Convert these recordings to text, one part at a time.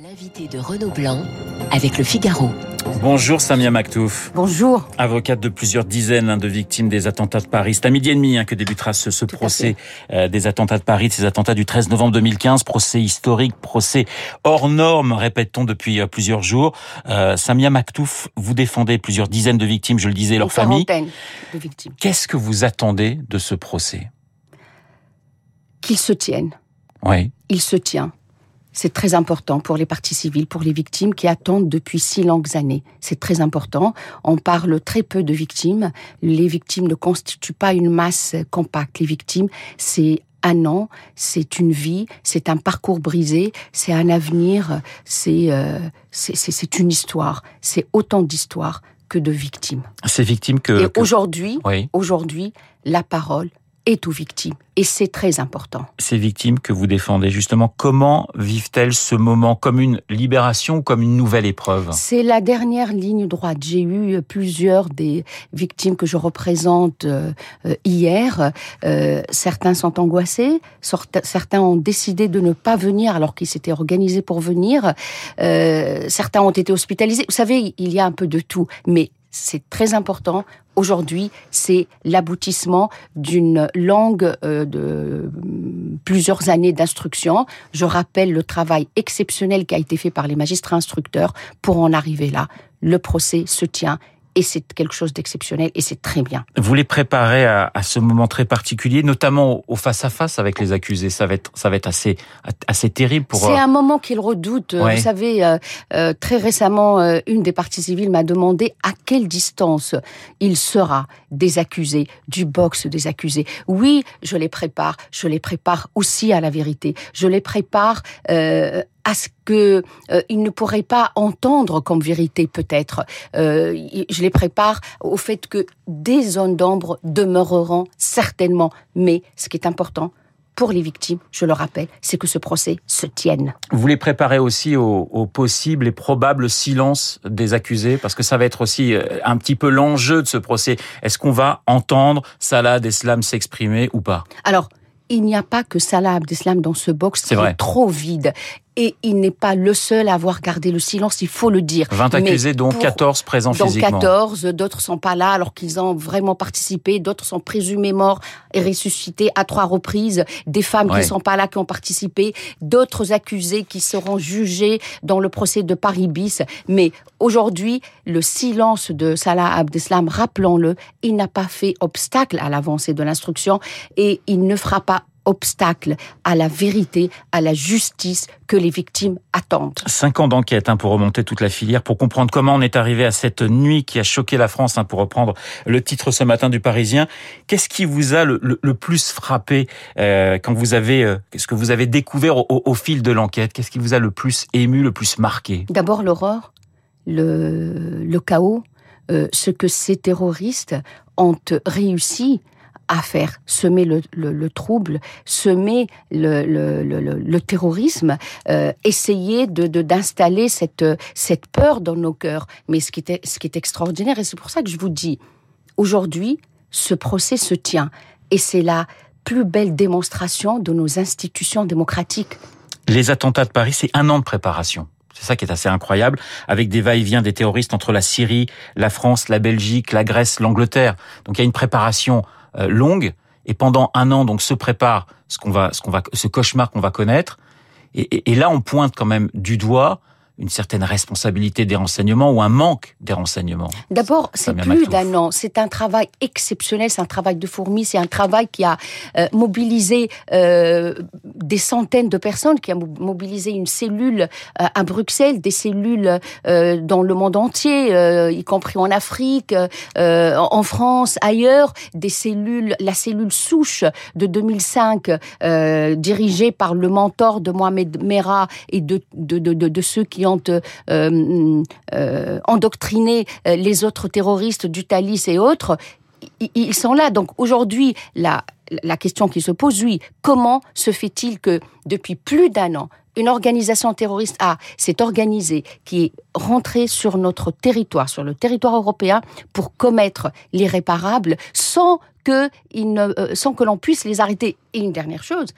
L'invité de Renaud Blanc avec le Figaro. Bonjour Samia Maktouf. Bonjour. Avocate de plusieurs dizaines hein, de victimes des attentats de Paris. C'est à midi et demi hein, que débutera ce, ce procès euh, des attentats de Paris, de ces attentats du 13 novembre 2015. Procès historique, procès hors norme, répète-t-on depuis euh, plusieurs jours. Euh, Samia Maktouf, vous défendez plusieurs dizaines de victimes, je le disais, leurs familles. de victimes. Qu'est-ce que vous attendez de ce procès? Qu'il se tienne. Oui. Il se tient. C'est très important pour les parties civiles, pour les victimes qui attendent depuis si longues années. C'est très important. On parle très peu de victimes. Les victimes ne constituent pas une masse compacte. Les victimes, c'est un an, c'est une vie, c'est un parcours brisé, c'est un avenir, c'est euh, c'est une histoire. C'est autant d'histoires que de victimes. Ces victimes que... Et aujourd'hui, aujourd'hui, la parole est aux victimes. Et c'est très important. Ces victimes que vous défendez, justement, comment vivent-elles ce moment Comme une libération ou comme une nouvelle épreuve? C'est la dernière ligne droite. J'ai eu plusieurs des victimes que je représente euh, hier. Euh, certains sont angoissés, certains ont décidé de ne pas venir alors qu'ils s'étaient organisés pour venir. Euh, certains ont été hospitalisés. Vous savez, il y a un peu de tout. Mais c'est très important. Aujourd'hui, c'est l'aboutissement d'une longue euh, de plusieurs années d'instruction. Je rappelle le travail exceptionnel qui a été fait par les magistrats instructeurs pour en arriver là. Le procès se tient et c'est quelque chose d'exceptionnel et c'est très bien. Vous les préparez à, ce moment très particulier, notamment au face à face avec les accusés. Ça va être, ça va être assez, assez terrible pour. C'est euh, un moment qu'ils redoutent. Vous savez, euh, euh, très récemment, une des parties civiles m'a demandé à quelle distance il sera des accusés, du box des accusés. Oui, je les prépare. Je les prépare aussi à la vérité. Je les prépare à ce que euh, ne pourraient pas entendre comme vérité peut-être. Euh, je les prépare au fait que des zones d'ombre demeureront certainement, mais ce qui est important, pour les victimes, je le rappelle, c'est que ce procès se tienne. Vous les préparez aussi au, au, possible et probable silence des accusés, parce que ça va être aussi euh, un petit peu l'enjeu de ce procès. Est-ce qu'on va entendre Salah Abdeslam s'exprimer ou pas? Alors, il n'y a pas que Salah Abdeslam dans ce box qui est trop vide et il n'est pas le seul à avoir gardé le silence, il faut le dire. 20 accusés, dont 14 présents dont physiquement. 14, d'autres sont pas là alors qu'ils ont vraiment participé, d'autres sont présumés morts et ressuscités à trois reprises, des femmes qui qui sont pas là qui ont participé, d'autres accusés qui seront jugés dans le procès de Paris bis. Mais aujourd'hui, le silence de Salah Abdeslam, rappelons-le, il n'a pas fait obstacle à l'avancée de l'instruction et il ne fera pas obstacle à la vérité, à la justice que les victimes attendent. Cinq ans d'enquête hein, pour remonter toute la filière, pour comprendre comment on est arrivé à cette nuit qui a choqué la France, hein, pour reprendre le titre ce matin du Parisien. Qu'est-ce qui vous a le, plus frappé euh, quand vous avez, euh, qu'est-ce que vous avez découvert au, fil de l'enquête? Qu'est-ce qui vous a le plus ému, le plus marqué? D'abord l'horreur, le, le chaos, euh, ce que ces terroristes ont réussi à faire, semer le, le, trouble, semer le, terrorisme, euh, essayer de d'installer cette cette peur dans nos cœurs. Mais ce qui est ce qui est extraordinaire et c'est pour ça que je vous dis aujourd'hui ce procès se tient et c'est la plus belle démonstration de nos institutions démocratiques. Les attentats de Paris, c'est un an de préparation. C'est ça qui est assez incroyable, avec des va-et-vient des terroristes entre la Syrie, la France, la Belgique, la Grèce, l'Angleterre. Donc il y a une préparation longue. Et pendant un an donc se prépare ce qu'on va ce qu'on va ce cauchemar qu'on va connaître. Et, et, là on pointe quand même du doigt une certaine responsabilité des renseignements ou un manque des renseignements D'abord, c'est plus d'un an. C'est un travail exceptionnel, c'est un travail de fourmi, c'est un travail qui a euh, mobilisé euh, des centaines de personnes, qui a mobilisé une cellule euh, à Bruxelles, des cellules dans le monde entier, y compris en Afrique, en France, ailleurs, des cellules, la cellule souche de 2005, dirigée par le mentor de Mohamed Merah et de, de, de, de ceux qui ont euh, euh, endoctriné euh, les autres terroristes du Thalys et autres, ils sont là. Donc aujourd'hui, la, la question qui se pose, oui, comment se fait-il que depuis plus d'un an, une organisation terroriste A s'est organisée, qui est rentrée sur notre territoire, sur le territoire européen, pour commettre l'irréparable sans que, sans que l'on puisse les arrêter? Et une dernière chose,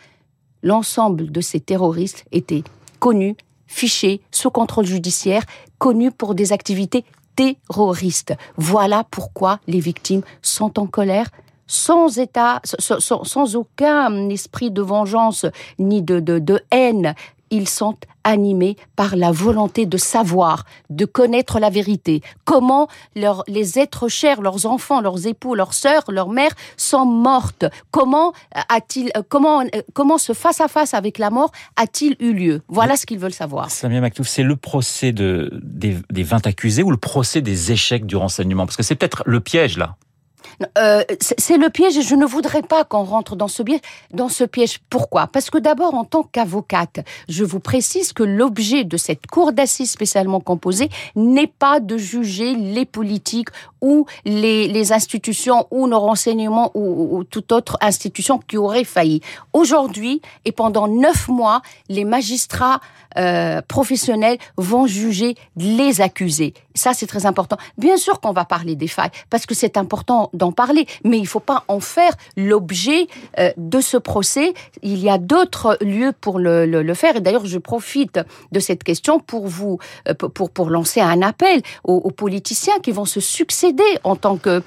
l'ensemble de ces terroristes étaient connus, fichés sous contrôle judiciaire, connus pour des activités terroristes. Voilà pourquoi les victimes sont en colère, sans état, sans, aucun esprit de vengeance ni de, de haine ils sont animés par la volonté de savoir, de connaître la vérité. Comment les êtres chers, leurs enfants, leurs époux, leurs sœurs, leurs mères sont mortes? Comment a-t-il, comment, comment ce face à face avec la mort a-t-il eu lieu? Voilà ce qu'ils veulent savoir. Samia Maktouf, c'est le procès de, des, des 20 accusés ou le procès des échecs du renseignement? Parce que c'est peut-être le piège là. Euh, c'est le piège et je ne voudrais pas qu'on rentre dans ce, piège, dans ce piège. Pourquoi? Parce que d'abord, en tant qu'avocate, je vous précise que l'objet de cette cour d'assises spécialement composée n'est pas de juger les politiques ou les, les institutions ou nos renseignements ou, ou, toute autre institution qui aurait failli. Aujourd'hui et pendant neuf mois, les magistrats euh, professionnels vont juger les accusés. Ça, c'est très important. Bien sûr qu'on va parler des failles parce que c'est important d'en parler, mais il ne faut pas en faire l'objet euh, de ce procès. Il y a d'autres lieux pour le, le, le faire. Et d'ailleurs, je profite de cette question pour vous, euh, pour, pour lancer un appel aux, aux politiciens qui vont se succéder en tant que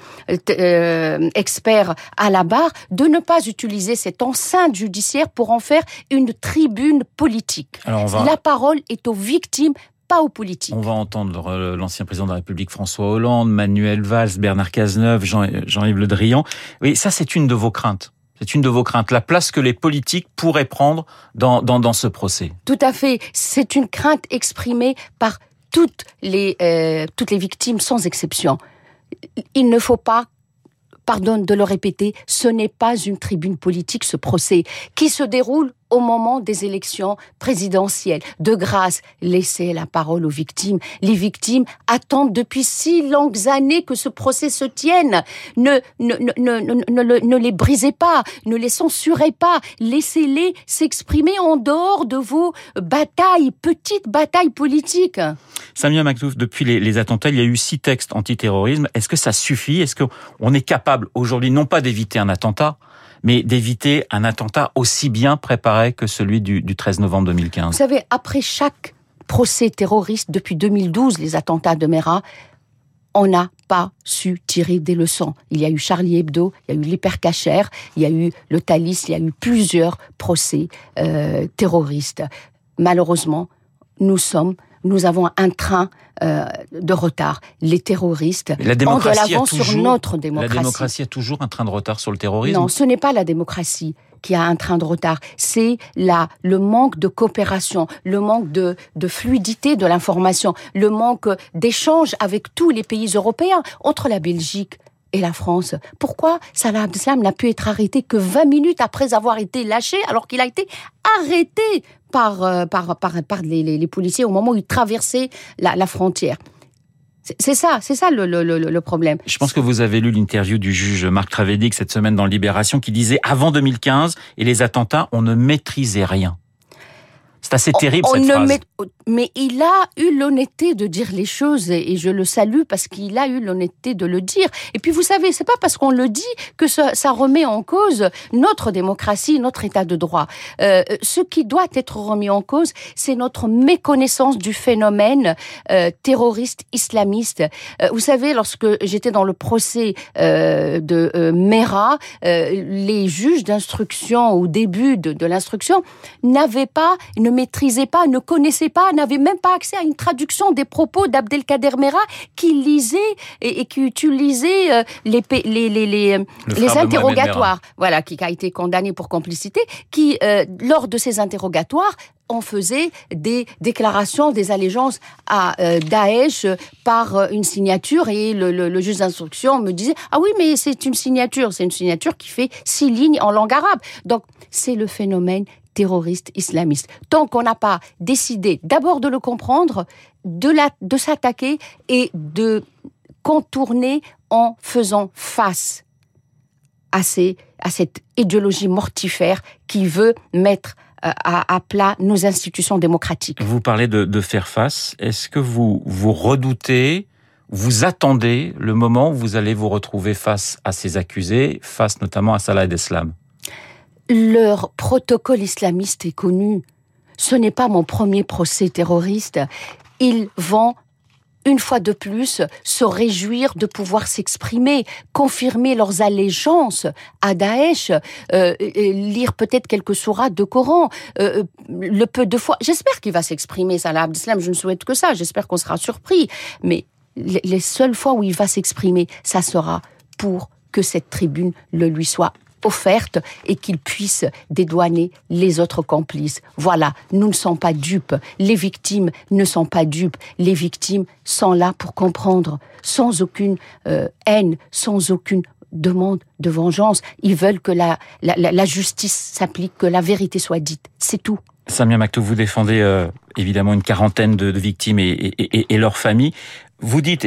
euh, expert à la barre de ne pas utiliser cette enceinte judiciaire pour en faire une tribune politique. La parole est aux victimes, pas aux politiques. On va entendre l'ancien président de la République François Hollande, Manuel Valls, Bernard Cazeneuve, Jean-Yves Le Drian. Oui, ça c'est une de vos craintes. C'est une de vos craintes, la place que les politiques pourraient prendre dans, dans, dans ce procès. Tout à fait. C'est une crainte exprimée par toutes les, euh, toutes les victimes sans exception il ne faut pas pardonne de le répéter, ce n'est pas une tribune politique, ce procès, qui se déroule au moment des élections présidentielles. De grâce, laissez la parole aux victimes. Les victimes attendent depuis si longues années que ce procès se tienne. Ne, les brisez pas, ne les censurez pas, laissez-les s'exprimer en dehors de vos batailles, petites batailles politiques. Samia Maktouf, depuis les, les, attentats, il y a eu six textes antiterrorisme. Est-ce que ça suffit? Est-ce qu'on est capable aujourd'hui non pas d'éviter un attentat, mais d'éviter un attentat aussi bien préparé que celui du, 13 novembre 2015. Vous savez, après chaque procès terroriste depuis 2012, les attentats de Mera, on n'a pas su tirer des leçons. Il y a eu Charlie Hebdo, il y a eu l'hypercachère, il y a eu le Thalys, il y a eu plusieurs procès euh, terroristes. Malheureusement, nous sommes nous avons un train euh, de retard. Les terroristes la démocratie ont de l'avance sur notre démocratie. La démocratie a toujours un train de retard sur le terrorisme? Non, ce n'est pas la démocratie qui a un train de retard. C'est là le manque de coopération, le manque de, de fluidité de l'information, le manque d'échange avec tous les pays européens, entre la Belgique, et la France. Pourquoi Salah Abdeslam n'a pu être arrêté que 20 minutes après avoir été lâché alors qu'il a été arrêté par, euh, par, par, les, les, policiers au moment où il traversait la, la frontière? C'est ça, c'est ça le, le, le, problème. Je pense que vous avez lu l'interview du juge Marc Travedic cette semaine dans Libération qui disait avant 2015 et les attentats, on ne maîtrisait rien. C'est assez terrible cette phrase. mais il a eu l'honnêteté de dire les choses et, je le salue parce qu'il a eu l'honnêteté de le dire. Et puis vous savez, c'est pas parce qu'on le dit que ça, ça, remet en cause notre démocratie, notre état de droit. Euh, ce qui doit être remis en cause, c'est notre méconnaissance du phénomène euh, terroriste islamiste. Euh, vous savez, lorsque j'étais dans le procès de Mera, les juges d'instruction au début de, de l'instruction n'avaient pas, ne maîtrisait pas, ne connaissait pas, n'avait même pas accès à une traduction des propos d'Abdelkader Mera qui lisait et, qui utilisait euh, les, les, les, les, les interrogatoires. Voilà, qui a été condamné pour complicité, qui, euh, lors de ces interrogatoires, on faisait des déclarations des allégeances à euh, Daesh par une signature et le, le, le juge d'instruction me disait ah oui mais c'est une signature. C'est une signature qui fait six lignes en langue arabe donc c'est le phénomène terroriste islamiste. Tant qu'on n'a pas décidé d'abord de le comprendre, de, la, de s'attaquer et de contourner en faisant face à, ces, à cette idéologie mortifère qui veut mettre euh, à, plat nos institutions démocratiques. Vous parlez de, de faire face. Est-ce que vous, vous redoutez, vous attendez le moment où vous allez vous retrouver face à ces accusés, face notamment à Salah Deslam leur protocole islamiste est connu. ce n'est pas mon premier procès terroriste. Ils vont une fois de plus, se réjouir de pouvoir s'exprimer, confirmer leurs allégeances à Daesh, euh, lire peut-être quelques sourates de Coran, euh, euh, le peu de fois. J'espère qu'il va s'exprimer, Salah Abdeslam, je ne souhaite que ça, j'espère qu'on sera surpris. Mais les seules fois où il va s'exprimer, ça sera pour que cette tribune le lui soit offerte et qu'il puisse dédouaner les autres complices. Voilà, nous ne sommes pas dupes, les victimes ne sont pas dupes, les victimes sont là pour comprendre, sans aucune euh, haine, sans aucune demande de vengeance. Ils veulent que la, justice s'applique, que la vérité soit dite. C'est tout. Samia Maktoub, vous défendez euh, évidemment une quarantaine de, victimes et, leurs familles. Vous dites,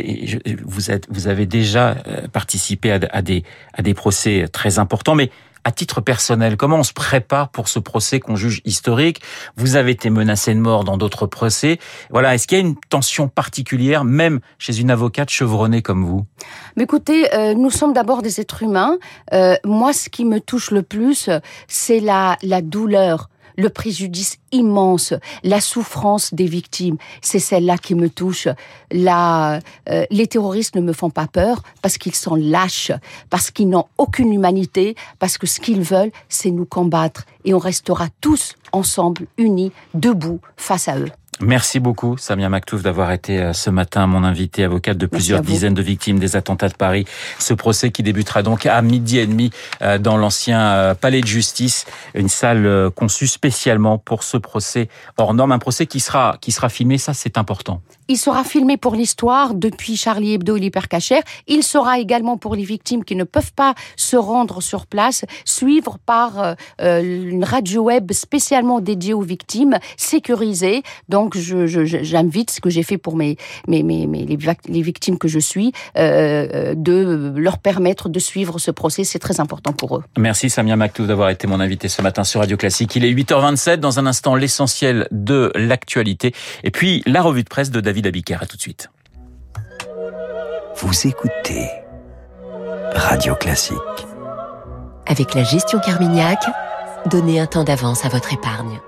vous, êtes, vous avez déjà euh, participé à, des, à des procès très importants, mais à titre personnel, comment on se prépare pour ce procès qu'on juge historique? Vous avez été menacé de mort dans d'autres procès. Voilà, est-ce qu'il y a une tension particulière, même chez une avocate chevronnée comme vous? Mais Écoutez, euh, nous sommes d'abord des êtres humains. Euh, moi, ce qui me touche le plus, c'est la, la douleur le préjudice immense, la souffrance des victimes, c'est celle-là qui me touche. Euh, les terroristes ne me font pas peur parce qu'ils sont lâches, parce qu'ils n'ont aucune humanité, parce que ce qu'ils veulent, c'est nous combattre. Et on restera tous ensemble, unis, debout, face à eux. Merci beaucoup, Samia Maktouf, d'avoir été euh, ce matin mon invité, avocate de plusieurs dizaines de victimes des attentats de Paris. Ce procès qui débutera donc à midi et demi euh, dans l'ancien euh, palais de justice, une salle conçue spécialement pour ce procès hors norme, un procès qui sera qui sera filmé, ça c'est important. Il sera filmé pour l'histoire depuis Charlie Hebdo et l'hypercacher. Il sera également pour les victimes qui ne peuvent pas se rendre sur place, suivre par une radio web spécialement dédiée aux victimes, sécurisée. Donc donc, j'invite ce que j'ai fait pour mes, mes, mes, les, victimes que je suis, euh, euh, de leur permettre de suivre ce procès. C'est très important pour eux. Merci Samia Maktouf d'avoir été mon invité ce matin sur Radio Classique. Il est 8h27. Dans un instant, l'essentiel de l'actualité. Et puis, la revue de presse de David Abiker. À tout de suite. Vous écoutez Radio Classique. Avec la gestion Carmignac, donnez un temps d'avance à votre épargne.